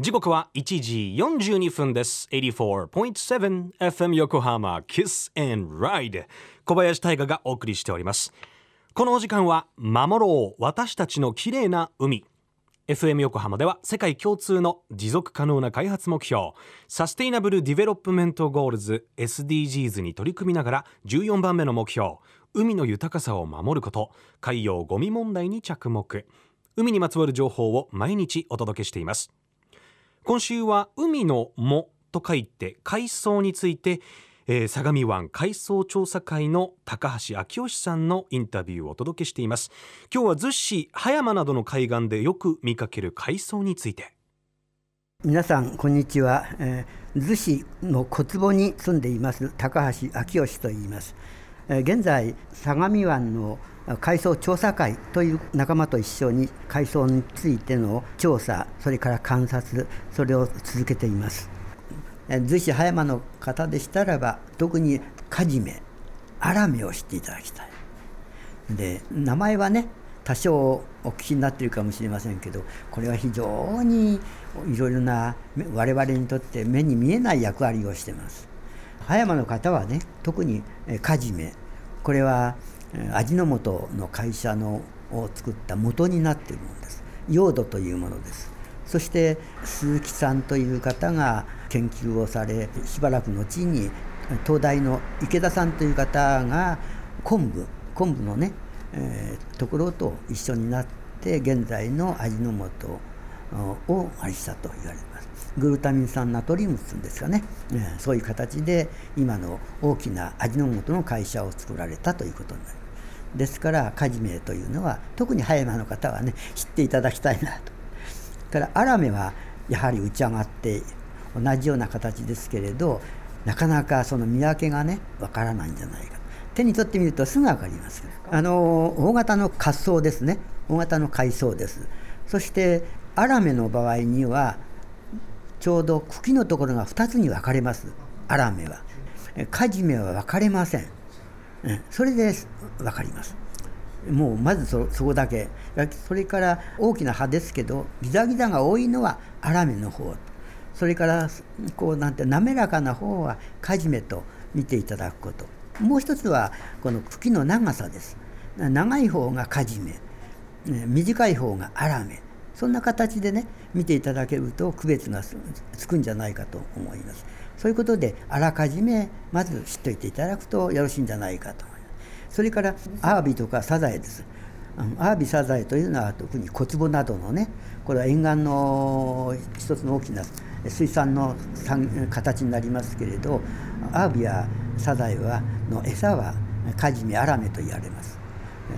時刻は1時42分です。84.7FM 横浜 Kiss and Ride 小林大賀がお送りしております。このお時間は守ろう私たちの綺麗な海。FM 横浜では世界共通の持続可能な開発目標。 Sustainable Development Goals SDGs に取り組みながら14番目の目標。海の豊かさを守ること。海洋ゴミ問題に着目。海にまつわる情報を毎日お届けしています。今週は海の藻と書いて海藻についてえー、相模湾海藻調査会の高橋昭義さんのインタビューをお届けしています。今日は逗子葉山などの海岸でよく見かける海藻について。皆さんこんにちは、えー、逗子の小坪に住んでいます高橋昭義と言います、えー、現在相模湾の海藻調査会という仲間と一緒に海藻についての調査それから観察それを続けています。逗子葉山の方でしたらば特にカジメアラメを知っていただきたい。で名前はね多少お聞きになっているかもしれませんけどこれは非常にいろいろな我々にとって目に見えない役割をしてます。葉山の方はね特にカジメこれは味の素の会社のを作った元になっているものです用土というものですそして鈴木さんという方が研究をされしばらく後に東大の池田さんという方が昆布昆布のね、えー、ところと一緒になって現在の味の素をあれしたと言われます。グルタミン酸ナトリウムっていうんですかね、えー、そういう形で今の大きな味の素の会社を作られたということになります。ですからカジメというのは特に葉山の方はね知っていただきたいなと。からアラメはやはり打ち上がって同じような形ですけれどなかなかその見分けがねわからないんじゃないか手に取ってみるとすぐ分かります。あの大型の滑走ですね。大型の海藻です。そしてアラメの場合にはちょうど茎のところが2つに分かれます。アラメは。カジメは分かれません。それで分かります。もうまずそこだけ。それから大きな葉ですけどギザギザが多いのはアラメの方。それからこうなんて滑らかな方はカジメと見ていただくこと。もう一つはこの茎の長さです。長い方がカジメ短い方がアラメ。そんな形でね見ていただけると区別がつくんじゃないかと思います。そういうことであらかじめまず知っておいていただくとよろしいんじゃないかと思います。それからアワビとかサザエです。アワビサザエというのは特に小坪などのねこれは沿岸の一つの大きな水産の形になりますけれどアワビやサザエはの餌はカジミアラメと言われます。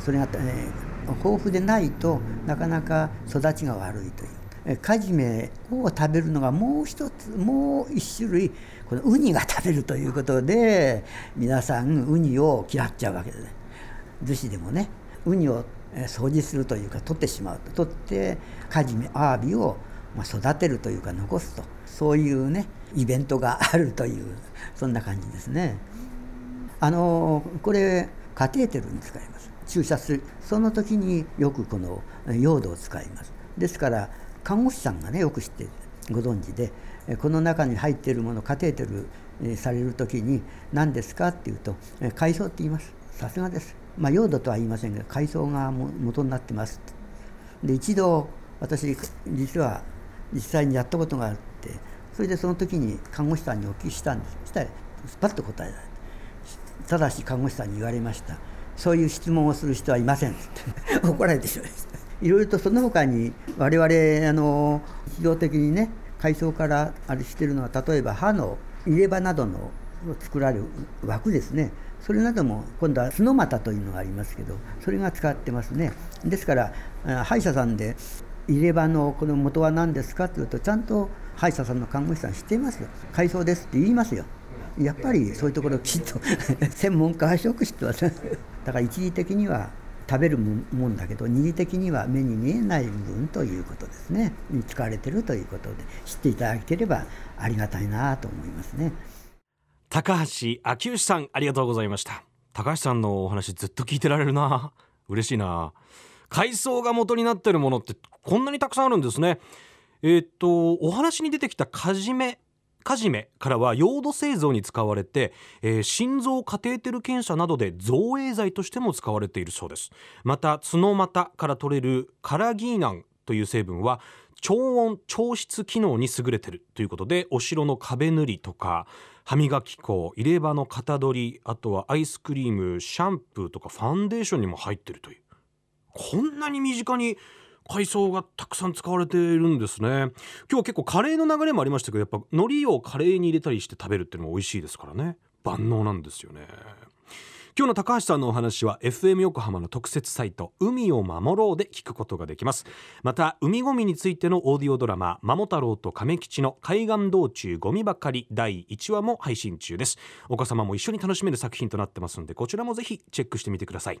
それが、え豊富でないとなかなか育ちが悪いという。カジメを食べるのがもう一つもう一種類このウニが食べるということで皆さんウニを嫌っちゃうわけですね。逗子でもねウニを掃除するというか取ってしまうと。取ってカジメアワビをま育てるというか残すと。そういうねイベントがあるというそんな感じですね。あのこれカテーテルに使います注射する。その時によくこの用土を使います。ですから看護師さんがねよく知ってご存知でこの中に入っているものカテーテルされる時に何ですかっていうと海藻って言います。さすがです。まあ用土とは言いませんが海藻が元になってます。で一度私実は実際にやったことがあってそれでその時に看護師さんにお聞きしたんです。そしたらスパッと答えられただし看護師さんに言われました。そういう質問をする人はいません。って 怒られてしまいました。いろいろとその他に我々あの日常的にね海藻からあれしてるのは例えば歯の入れ歯などの作られる枠ですね。それなども今度は角股というのがありますけどそれが使ってますね。ですから歯医者さんで入れ歯のこの元は何ですかというとちゃんと歯医者さんの看護師さん知っていますよ。海藻ですって言いますよ。やっぱりそういうところをきちっと 専門家はよく知ってますだから一時的には食べるもんだけど二次的には目に見えない部分ということですね。に使われてるということで知っていただければありがたいなと思いますね。高橋昭義さんありがとうございました。高橋さんのお話ずっと聞いてられるな。嬉しいな。海藻が元になってるものってこんなにたくさんあるんですね。えーっとお話に出てきたカジメカジメからは溶土製造に使われて、えー心臓カテーテル検査などで造影剤としても使われているそうです。また角股から取れるカラギーナンという成分は超音調湿機能に優れてるということでお城の壁塗りとか歯磨き粉入れ歯の型取りあとはアイスクリームシャンプーとかファンデーションにも入ってるという。こんなに身近に海藻がたくさん使われているんですね。今日は結構カレーの流れもありましたけどやっぱ海苔をカレーに入れたりして食べるっていうのも美味しいですからね。万能なんですよね。今日の高橋さんのお話は FM 横浜の特設サイト海を守ろうで聞くことができます。また海ごみについてのオーディオドラマ桃太郎と亀吉の海岸道中ゴミばかり第1話も配信中です。お子様も一緒に楽しめる作品となってますのでこちらもぜひチェックしてみてください。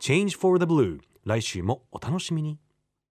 Change for the Blue 来週もお楽しみに